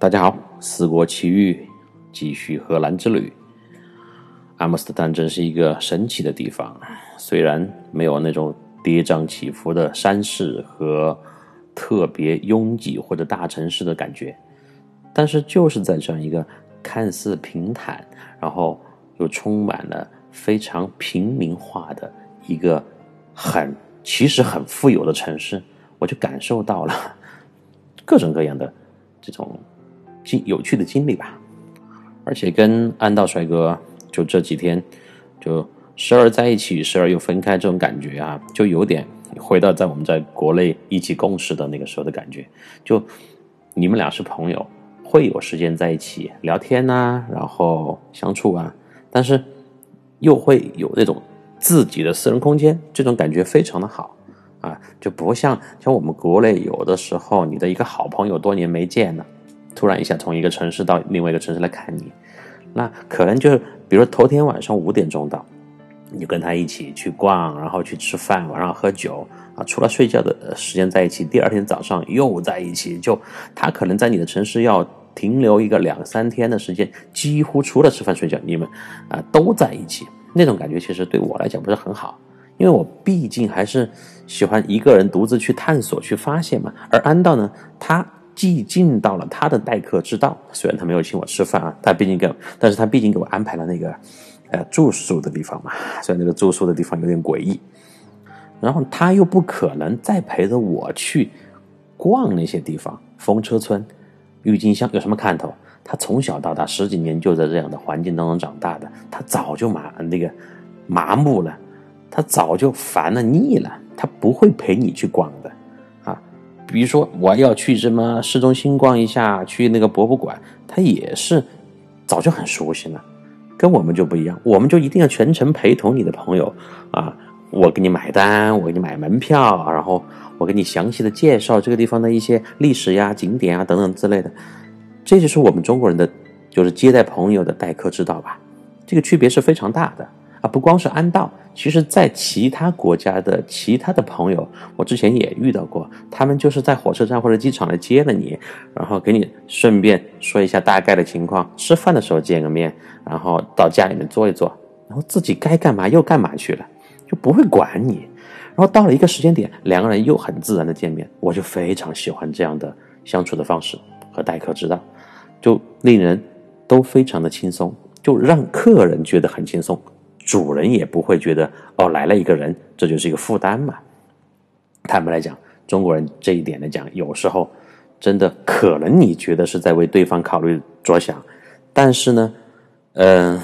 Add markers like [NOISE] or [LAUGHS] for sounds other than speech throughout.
大家好，四国奇遇继续荷兰之旅。阿姆斯特丹真是一个神奇的地方，虽然没有那种跌宕起伏的山势和特别拥挤或者大城市的感觉，但是就是在这样一个看似平坦，然后又充满了非常平民化的一个很其实很富有的城市，我就感受到了各种各样的这种。经有趣的经历吧，而且跟安道帅哥就这几天就时而在一起，时而又分开，这种感觉啊，就有点回到在我们在国内一起共事的那个时候的感觉。就你们俩是朋友，会有时间在一起聊天呐，然后相处啊，但是又会有那种自己的私人空间，这种感觉非常的好啊，就不像像我们国内有的时候，你的一个好朋友多年没见了。突然一下从一个城市到另外一个城市来看你，那可能就是比如说头天晚上五点钟到，你就跟他一起去逛，然后去吃饭，晚上喝酒啊，除了睡觉的时间在一起，第二天早上又在一起。就他可能在你的城市要停留一个两三天的时间，几乎除了吃饭睡觉，你们啊都在一起。那种感觉其实对我来讲不是很好，因为我毕竟还是喜欢一个人独自去探索、去发现嘛。而安道呢，他。既尽到了他的待客之道，虽然他没有请我吃饭啊，他毕竟给，但是他毕竟给我安排了那个，呃，住宿的地方嘛。虽然那个住宿的地方有点诡异，然后他又不可能再陪着我去逛那些地方，风车村、郁金香有什么看头？他从小到大十几年就在这样的环境当中长大的，他早就麻那个麻木了，他早就烦了腻了，他不会陪你去逛的。比如说，我要去什么市中心逛一下，去那个博物馆，他也是早就很熟悉了，跟我们就不一样，我们就一定要全程陪同你的朋友啊，我给你买单，我给你买门票，然后我给你详细的介绍这个地方的一些历史呀、景点啊等等之类的，这就是我们中国人的就是接待朋友的待客之道吧，这个区别是非常大的。啊，不光是安道，其实在其他国家的其他的朋友，我之前也遇到过，他们就是在火车站或者机场来接了你，然后给你顺便说一下大概的情况，吃饭的时候见个面，然后到家里面坐一坐，然后自己该干嘛又干嘛去了，就不会管你。然后到了一个时间点，两个人又很自然的见面，我就非常喜欢这样的相处的方式和待客之道，就令人都非常的轻松，就让客人觉得很轻松。主人也不会觉得哦，来了一个人，这就是一个负担嘛。坦白来讲，中国人这一点来讲，有时候真的可能你觉得是在为对方考虑着想，但是呢，嗯，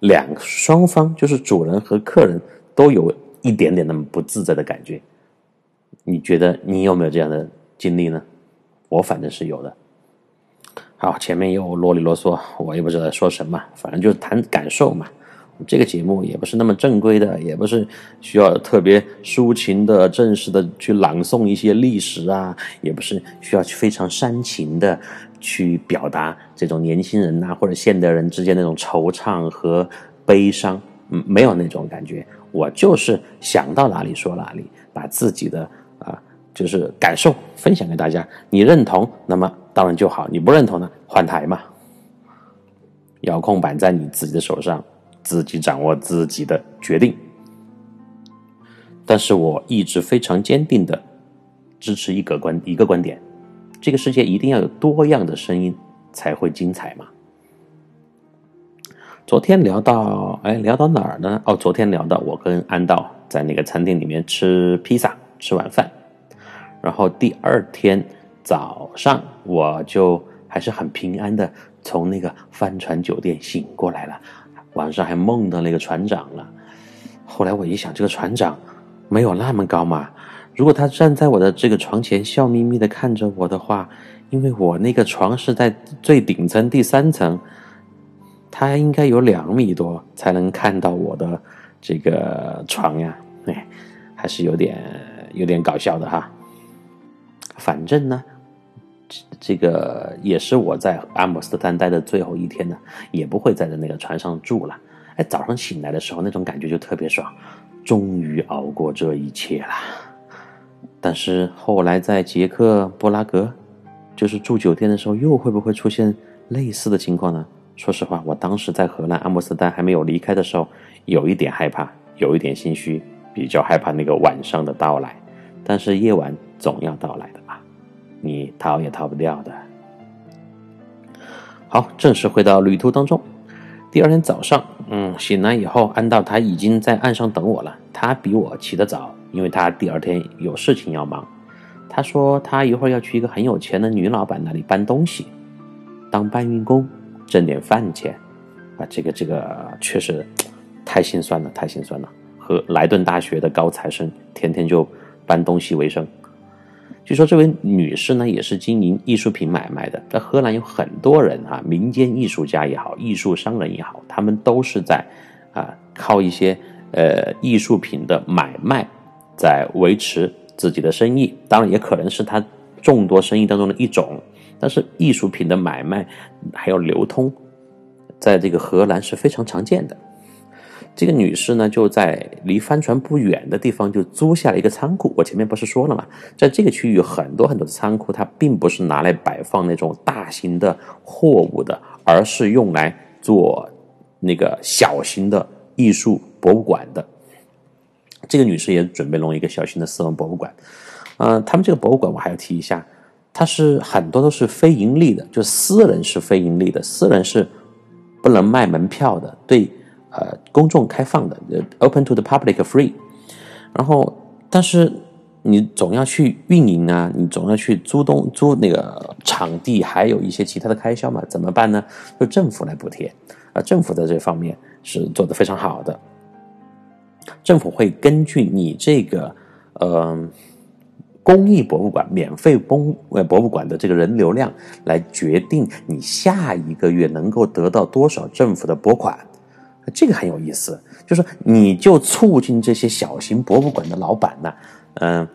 两双方就是主人和客人都有一点点那么不自在的感觉。你觉得你有没有这样的经历呢？我反正是有的。好，前面又啰里啰嗦，我也不知道说什么，反正就是谈感受嘛。这个节目也不是那么正规的，也不是需要特别抒情的、正式的去朗诵一些历史啊，也不是需要非常煽情的去表达这种年轻人呐或者现代人之间那种惆怅和悲伤，嗯，没有那种感觉。我就是想到哪里说哪里，把自己的啊就是感受分享给大家。你认同，那么当然就好；你不认同呢，换台嘛。遥控板在你自己的手上。自己掌握自己的决定，但是我一直非常坚定的支持一个观一个观点：这个世界一定要有多样的声音才会精彩嘛。昨天聊到，哎，聊到哪儿呢？哦，昨天聊到我跟安道在那个餐厅里面吃披萨，吃晚饭，然后第二天早上我就还是很平安的从那个帆船酒店醒过来了。晚上还梦到那个船长了，后来我一想，这个船长没有那么高嘛，如果他站在我的这个床前，笑眯眯的看着我的话，因为我那个床是在最顶层第三层，他应该有两米多才能看到我的这个床呀，哎，还是有点有点搞笑的哈。反正呢，这个也是我在阿姆斯特丹待的最后一天呢，也不会再在那个船上住了。哎，早上醒来的时候，那种感觉就特别爽，终于熬过这一切了。但是后来在捷克布拉格，就是住酒店的时候，又会不会出现类似的情况呢？说实话，我当时在荷兰阿姆斯特丹还没有离开的时候，有一点害怕，有一点心虚，比较害怕那个晚上的到来。但是夜晚总要到来的，你逃也逃不掉的。好，正式回到旅途当中。第二天早上，嗯，醒来以后，安道他已经在岸上等我了。他比我起得早。因为他第二天有事情要忙，他说他一会儿要去一个很有钱的女老板那里搬东西，当搬运工挣点饭钱，啊，这个这个确实太心酸了，太心酸了。和莱顿大学的高材生天天就搬东西为生。据说这位女士呢也是经营艺术品买卖的，在荷兰有很多人啊，民间艺术家也好，艺术商人也好，他们都是在啊靠一些呃艺术品的买卖。在维持自己的生意，当然也可能是他众多生意当中的一种。但是艺术品的买卖还有流通，在这个荷兰是非常常见的。这个女士呢，就在离帆船不远的地方就租下了一个仓库。我前面不是说了吗？在这个区域很多很多的仓库，它并不是拿来摆放那种大型的货物的，而是用来做那个小型的艺术博物馆的。这个女士也准备弄一个小型的私人博物馆，呃，他们这个博物馆我还要提一下，它是很多都是非盈利的，就私人是非盈利的，私人是不能卖门票的，对，呃，公众开放的呃，open to the public free。然后，但是你总要去运营啊，你总要去租东租那个场地，还有一些其他的开销嘛，怎么办呢？就政府来补贴，啊，政府在这方面是做的非常好的。政府会根据你这个，呃，公益博物馆、免费公呃博物馆的这个人流量来决定你下一个月能够得到多少政府的拨款。这个很有意思，就是你就促进这些小型博物馆的老板呢，嗯，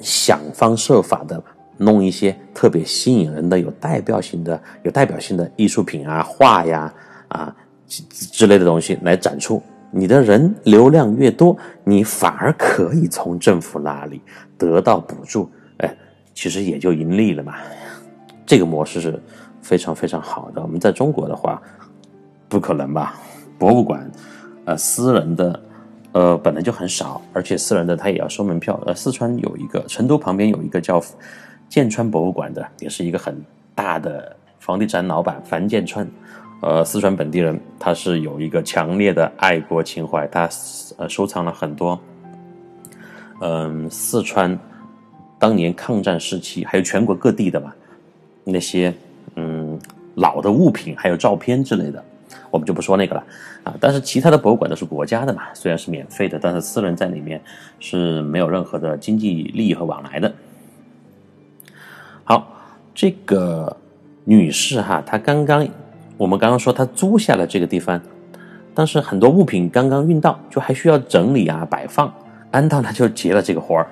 想方设法的弄一些特别吸引人的、有代表性的、有代表性的艺术品啊、画呀啊之类的东西来展出。你的人流量越多，你反而可以从政府那里得到补助，哎，其实也就盈利了嘛。这个模式是非常非常好的。我们在中国的话，不可能吧？博物馆，呃，私人的，呃，本来就很少，而且私人的他也要收门票。呃，四川有一个，成都旁边有一个叫建川博物馆的，也是一个很大的房地产老板樊建川。呃，四川本地人，他是有一个强烈的爱国情怀，他呃收藏了很多，嗯，四川当年抗战时期，还有全国各地的嘛，那些嗯老的物品，还有照片之类的，我们就不说那个了啊。但是其他的博物馆都是国家的嘛，虽然是免费的，但是私人在里面是没有任何的经济利益和往来的。好，这个女士哈，她刚刚。我们刚刚说她租下了这个地方，但是很多物品刚刚运到，就还需要整理啊、摆放。安道呢就接了这个活儿。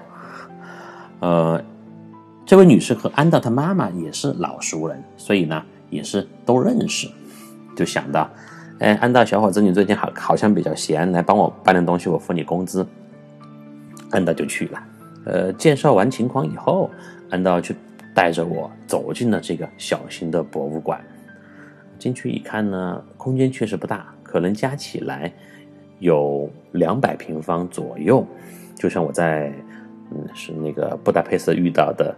呃，这位女士和安道他妈妈也是老熟人，所以呢也是都认识，就想到，哎，安道小伙子，你最近好好像比较闲，来帮我搬点东西，我付你工资。安道就去了。呃，介绍完情况以后，安道就带着我走进了这个小型的博物馆。进去一看呢，空间确实不大，可能加起来有两百平方左右，就像我在嗯是那个布达佩斯遇到的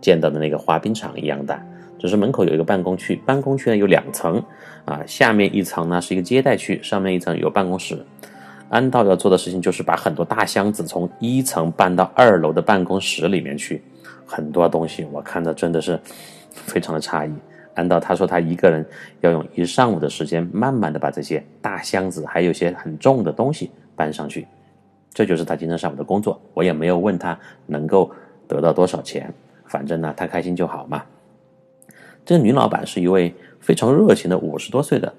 见到的那个滑冰场一样大。只是门口有一个办公区，办公区呢有两层啊，下面一层呢是一个接待区，上面一层有办公室。安道要做的事情就是把很多大箱子从一层搬到二楼的办公室里面去，很多东西我看的真的是非常的诧异。安道他说他一个人要用一上午的时间，慢慢的把这些大箱子，还有些很重的东西搬上去。这就是他今天上午的工作。我也没有问他能够得到多少钱，反正呢，他开心就好嘛。这个女老板是一位非常热情的五十多岁的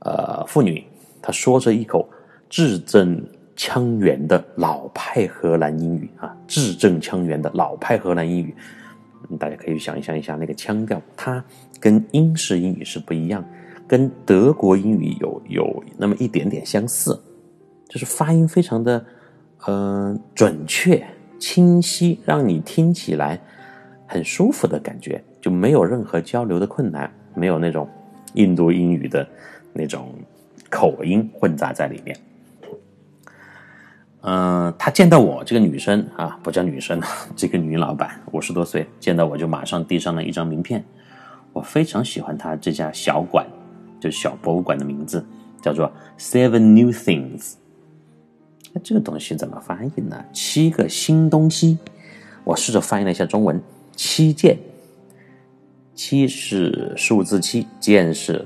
呃妇女，她说着一口字正腔圆的老派荷兰英语啊，字正腔圆的老派荷兰英语，大家可以想象一下那个腔调，它跟英式英语是不一样，跟德国英语有有那么一点点相似，就是发音非常的嗯、准确清晰，让你听起来很舒服的感觉。就没有任何交流的困难，没有那种印度英语的那种口音混杂在里面。嗯、他见到我这个女生啊，不叫女生，[LAUGHS] 这个女老板五十多岁，见到我就马上递上了一张名片。我非常喜欢她这家小馆，就是小博物馆的名字叫做 Seven New Things。那这个东西怎么翻译呢？七个新东西。我试着翻译了一下中文，七件。七是数字七，件是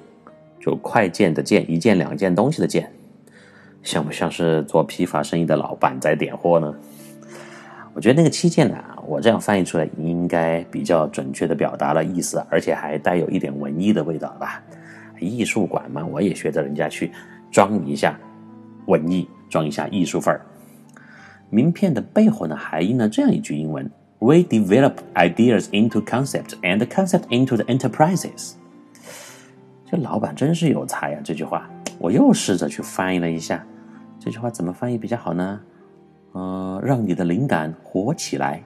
就快件的件，一件两件东西的件，像不像是做批发生意的老板在点货呢？我觉得那个七件呢，我这样翻译出来应该比较准确的表达了意思，而且还带有一点文艺的味道吧。艺术馆嘛，我也学着人家去装一下文艺，装一下艺术范儿。名片的背后呢，还印了这样一句英文。We develop ideas into concepts and concepts into the enterprises。这老板真是有才呀、这句话，我又试着去翻译了一下，这句话怎么翻译比较好呢？呃，让你的灵感活起来，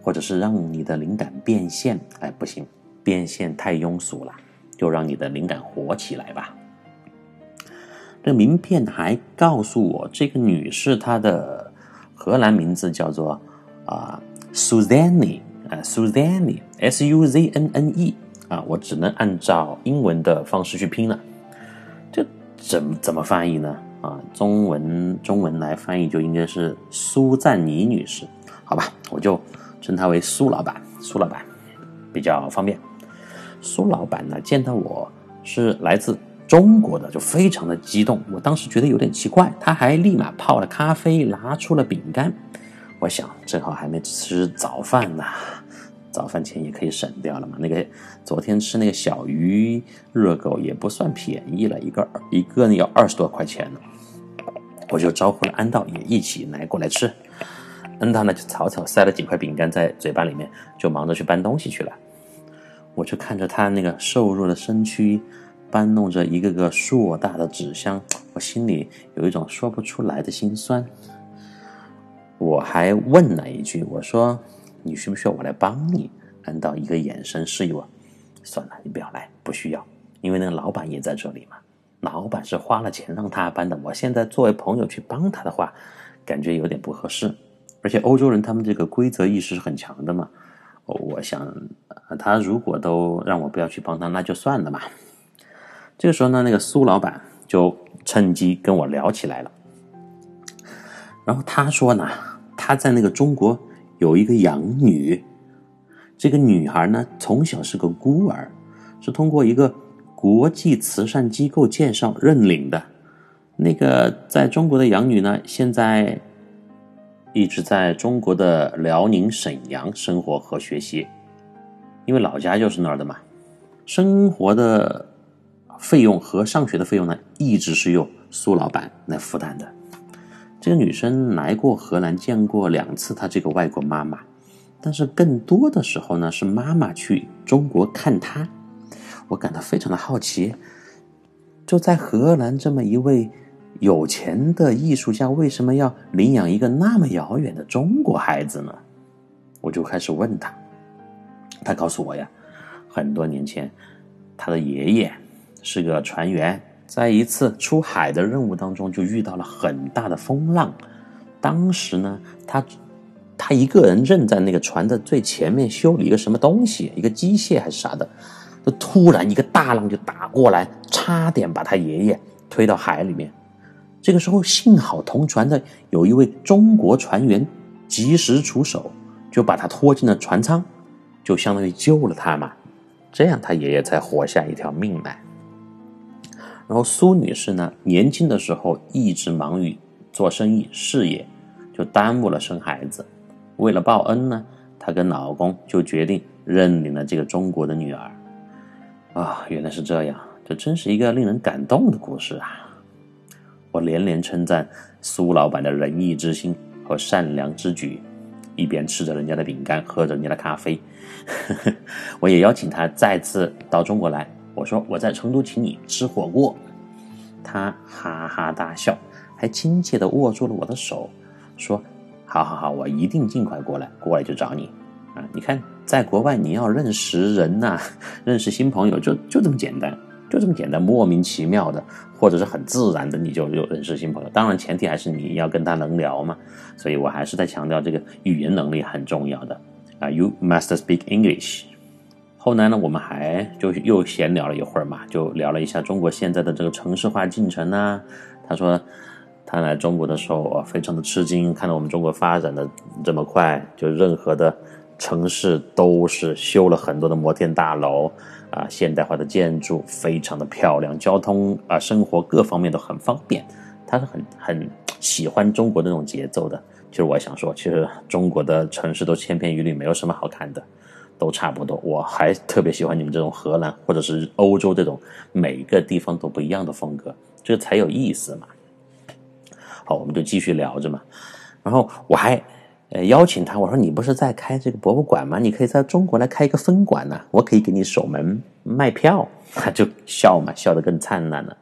或者是让你的灵感变现。哎，不行，变现太庸俗了，就让你的灵感活起来吧。这名片还告诉我，这个女士她的荷兰名字叫做。啊 s u z a n n e 啊 s u z a n n e s U Z N N E 啊，我只能按照英文的方式去拼了。这怎怎么翻译呢？啊，中文中文来翻译就应该是苏赞妮女士，好吧，我就称她为苏老板，苏老板比较方便。苏老板呢，见到我是来自中国的，就非常的激动。我当时觉得有点奇怪，他还立马泡了咖啡，拿出了饼干。我想，正好还没吃早饭呢，早饭钱也可以省掉了嘛。那个昨天吃那个小鱼热狗也不算便宜了，一个一个呢要二十多块钱呢。我就招呼了安道也一起来过来吃。安道呢就草草塞了几块饼干在嘴巴里面，就忙着去搬东西去了。我就看着他那个瘦弱的身躯搬弄着一个个硕大的纸箱，我心里有一种说不出来的心酸。我还问了一句：“我说你需不需要我来帮你？”难道一个眼神示意我：“算了，你不要来，不需要，因为那个老板也在这里嘛。老板是花了钱让他搬的，我现在作为朋友去帮他的话，感觉有点不合适。而且欧洲人他们这个规则意识是很强的嘛。我想，他如果都让我不要去帮他，那就算了嘛。这个时候呢，那个苏老板就趁机跟我聊起来了。然后他说呢，他在那个中国有一个养女，这个女孩呢从小是个孤儿，是通过一个国际慈善机构介绍认领的。那个在中国的养女呢，现在一直在中国的辽宁沈阳生活和学习，因为老家就是那儿的嘛。生活的费用和上学的费用呢，一直是由苏老板来负担的。这个女生来过荷兰，见过两次她这个外国妈妈，但是更多的时候呢，是妈妈去中国看她。我感到非常的好奇，就在荷兰这么一位有钱的艺术家，为什么要领养一个那么遥远的中国孩子呢？我就开始问他，他告诉我呀，很多年前，他的爷爷是个船员。在一次出海的任务当中，就遇到了很大的风浪。当时呢，他他一个人正在那个船的最前面修理一个什么东西，一个机械还是啥的。就突然一个大浪就打过来，差点把他爷爷推到海里面。这个时候幸好同船的有一位中国船员及时出手，就把他拖进了船舱，就相当于救了他嘛。这样他爷爷才活下一条命来。然后苏女士呢，年轻的时候一直忙于做生意事业，就耽误了生孩子。为了报恩呢，她跟老公就决定认领了这个中国的女儿。啊，原来是这样，这真是一个令人感动的故事啊！我连连称赞苏老板的仁义之心和善良之举，一边吃着人家的饼干，喝着人家的咖啡。[LAUGHS] 我也邀请他再次到中国来。我说我在成都请你吃火锅，他哈哈大笑，还亲切地握住了我的手，说：“好好好，我一定尽快过来，过来就找你。啊，你看，在国外你要认识人呐，认识新朋友，就就这么简单，就这么简单，莫名其妙的，或者是很自然的，你就有认识新朋友。当然，前提还是你要跟他能聊嘛。所以我还是在强调这个语言能力很重要的啊，You must speak English。”后来呢，我们还就又闲聊了一会儿嘛，就聊了一下中国现在的这个城市化进程啊。他说他来中国的时候啊非常的吃惊，看到我们中国发展的这么快，就任何的城市都是修了很多的摩天大楼啊，现代化的建筑非常的漂亮，交通啊生活各方面都很方便。他是很很喜欢中国的那种节奏的。其实我想说，其实中国的城市都千篇一律，没有什么好看的。都差不多，我还特别喜欢你们这种荷兰或者是欧洲这种每个地方都不一样的风格，这才有意思嘛。好，我们就继续聊着嘛。然后我还呃邀请他，我说你不是在开这个博物馆吗？你可以在中国来开一个分馆呐，我可以给你守门卖票。他 [LAUGHS] 就笑嘛，笑得更灿烂了。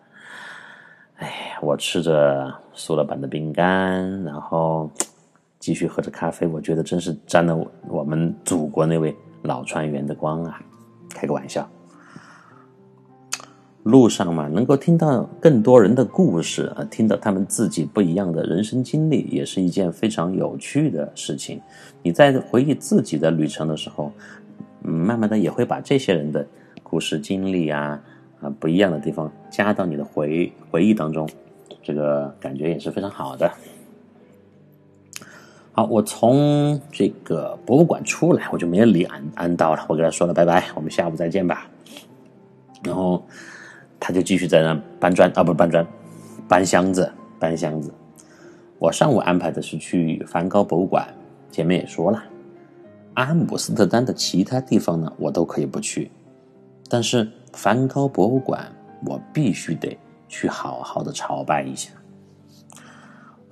哎，我吃着苏老板的饼干，然后继续喝着咖啡，我觉得真是沾了我们祖国那位。老船员的光啊，开个玩笑。路上嘛，能够听到更多人的故事啊，听到他们自己不一样的人生经历，也是一件非常有趣的事情。你在回忆自己的旅程的时候，嗯，慢慢的也会把这些人的故事经历啊啊不一样的地方加到你的回回忆当中，这个感觉也是非常好的。好，我从这个博物馆出来，我就没有理安安道了。我跟他说了拜拜，我们下午再见吧。然后他就继续在那搬砖啊，不搬砖，搬箱子，搬箱子。我上午安排的是去梵高博物馆，前面也说了，阿姆斯特丹的其他地方呢，我都可以不去，但是梵高博物馆我必须得去好好的朝拜一下。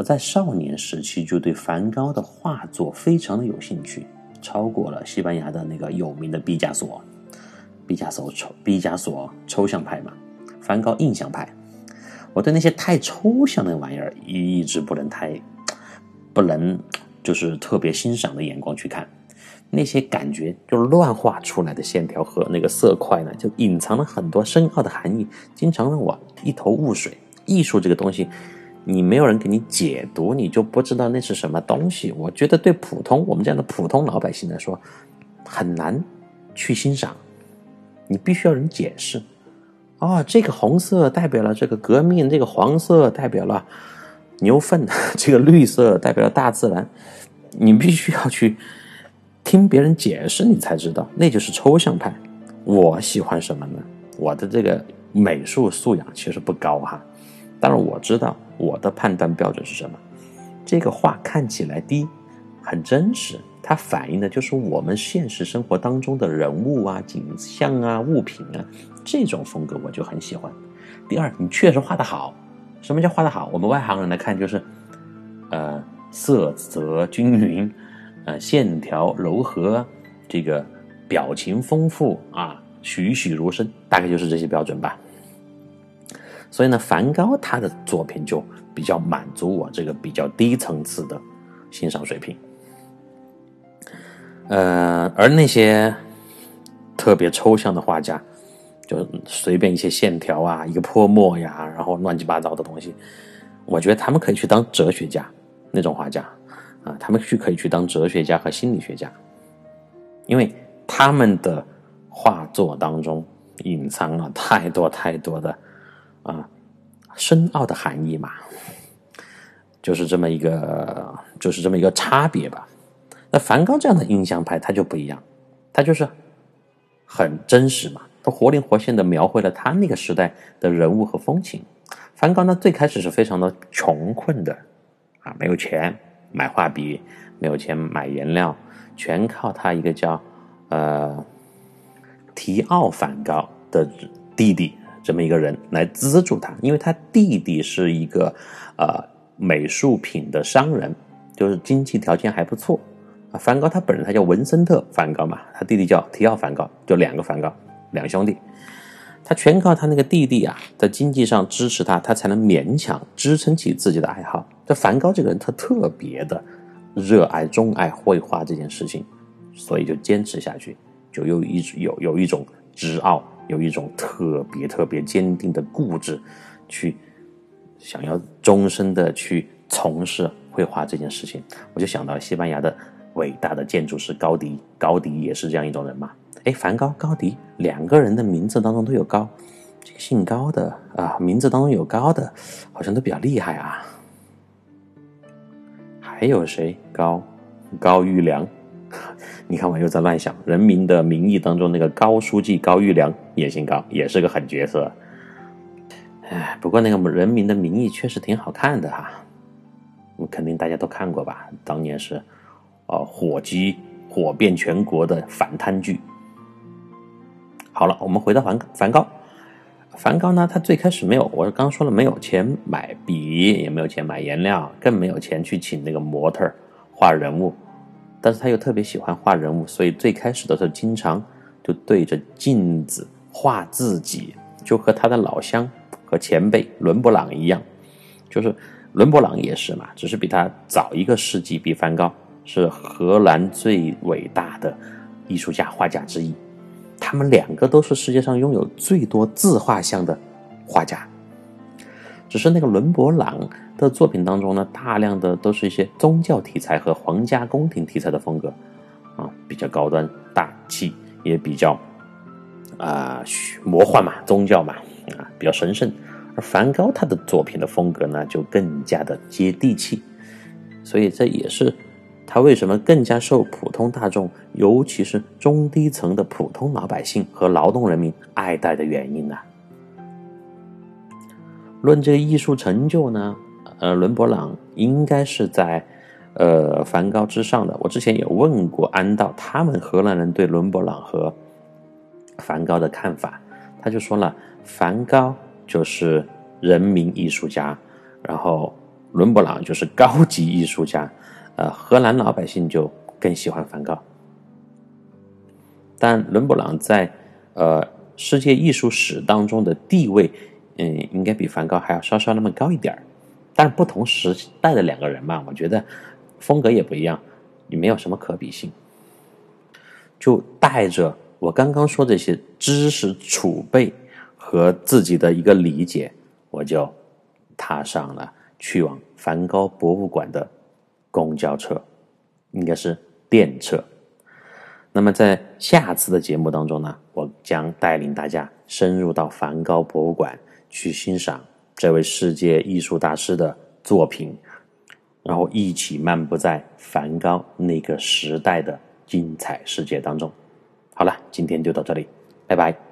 我在少年时期就对梵高的画作非常的有兴趣，超过了西班牙的那个有名的毕加索。毕加索抽毕加索抽象派嘛，梵高印象派。我对那些太抽象的玩意儿一直不能太不能就是特别欣赏的眼光去看，那些感觉就乱画出来的线条和那个色块呢，就隐藏了很多深奥的含义，经常让我一头雾水。艺术这个东西。你没有人给你解读，你就不知道那是什么东西。我觉得对普通我们这样的普通老百姓来说，很难去欣赏。你必须要人解释。哦，这个红色代表了这个革命，这个黄色代表了牛粪，[LAUGHS] 这个绿色代表了大自然。你必须要去听别人解释，你才知道，那就是抽象派。我喜欢什么呢？我的这个美术素养其实不高哈。当然我知道我的判断标准是什么。这个画看起来第一很真实，它反映的就是我们现实生活当中的人物啊、景象啊、物品啊，这种风格我就很喜欢。第二，你确实画的好。什么叫画的好？我们外行人来看就是，呃，色泽均匀，呃，线条柔和，这个表情丰富啊，栩栩如生，大概就是这些标准吧。所以呢，梵高他的作品就比较满足我这个比较低层次的欣赏水平。呃，而那些特别抽象的画家，就随便一些线条啊，一个泼墨呀，然后乱七八糟的东西，我觉得他们可以去当哲学家那种画家啊，他们去可以去当哲学家和心理学家，因为他们的画作当中隐藏了太多太多的。啊，深奥的含义嘛，就是这么一个，就是这么一个差别吧。那梵高这样的印象派，他就不一样，他就是很真实嘛，他活灵活现的描绘了他那个时代的人物和风情。梵高呢，最开始是非常的穷困的啊，没有钱买画笔，没有钱买颜料，全靠他一个叫呃提奥梵高的弟弟这么一个人来资助他，因为他弟弟是一个呃美术品的商人，就是经济条件还不错啊。梵高他本人他叫文森特梵高嘛，他弟弟叫提奥梵高，就两个梵高，两兄弟。他全靠他那个弟弟啊，在经济上支持他，他才能勉强支撑起自己的爱好。这梵高这个人，他特别的热爱、钟爱绘画这件事情，所以就坚持下去，就有一有有一种执拗，有一种特别特别坚定的固执，去想要终身的去从事绘画这件事情。我就想到西班牙的伟大的建筑师高迪，高迪也是这样一种人嘛。哎，梵高、高迪两个人的名字当中都有高，这个姓高的啊，名字当中有高的，好像都比较厉害啊。还有谁？高高玉良，你看我又在乱想。人民的名义当中那个高书记高玉良也姓高，也是个狠角色。哎，不过那个人民的名义确实挺好看的哈，我肯定大家都看过吧？当年是哦火鸡火遍全国的反贪剧。好了，我们回到梵梵高。梵高呢，他最开始没有，我刚说了，没有钱买笔，也没有钱买颜料，更没有钱去请那个模特画人物。但是他又特别喜欢画人物，所以最开始的时候，经常就对着镜子画自己，就和他的老乡和前辈伦勃朗一样。就是伦勃朗也是嘛，只是比他早一个世纪，比梵高是荷兰最伟大的艺术家、画家之一。他们两个都是世界上拥有最多自画像的画家，只是那个伦勃朗的作品当中呢，大量的都是一些宗教题材和皇家宫廷题材的风格，啊，比较高端大气，也比较啊魔幻嘛，宗教嘛，啊，比较神圣。而梵高他的作品的风格呢，就更加的接地气，所以这也是。他为什么更加受普通大众，尤其是中低层的普通老百姓和劳动人民爱戴的原因呢？论这个艺术成就呢，呃，伦勃朗应该是在呃梵高之上的。我之前也问过安道，他们荷兰人对伦勃朗和梵高的看法，他就说了，梵高就是人民艺术家，然后伦勃朗就是高级艺术家。呃，荷兰老百姓就更喜欢梵高，但伦勃朗在呃世界艺术史当中的地位，嗯，应该比梵高还要稍稍那么高一点儿。但是不同时代的两个人嘛，我觉得风格也不一样，也没有什么可比性。就带着我刚刚说这些知识储备和自己的一个理解，我就踏上了去往梵高博物馆的。公交车，应该是电车。那么在下次的节目当中呢，我将带领大家深入到梵高博物馆去欣赏这位世界艺术大师的作品，然后一起漫步在梵高那个时代的精彩世界当中。好了，今天就到这里，拜拜。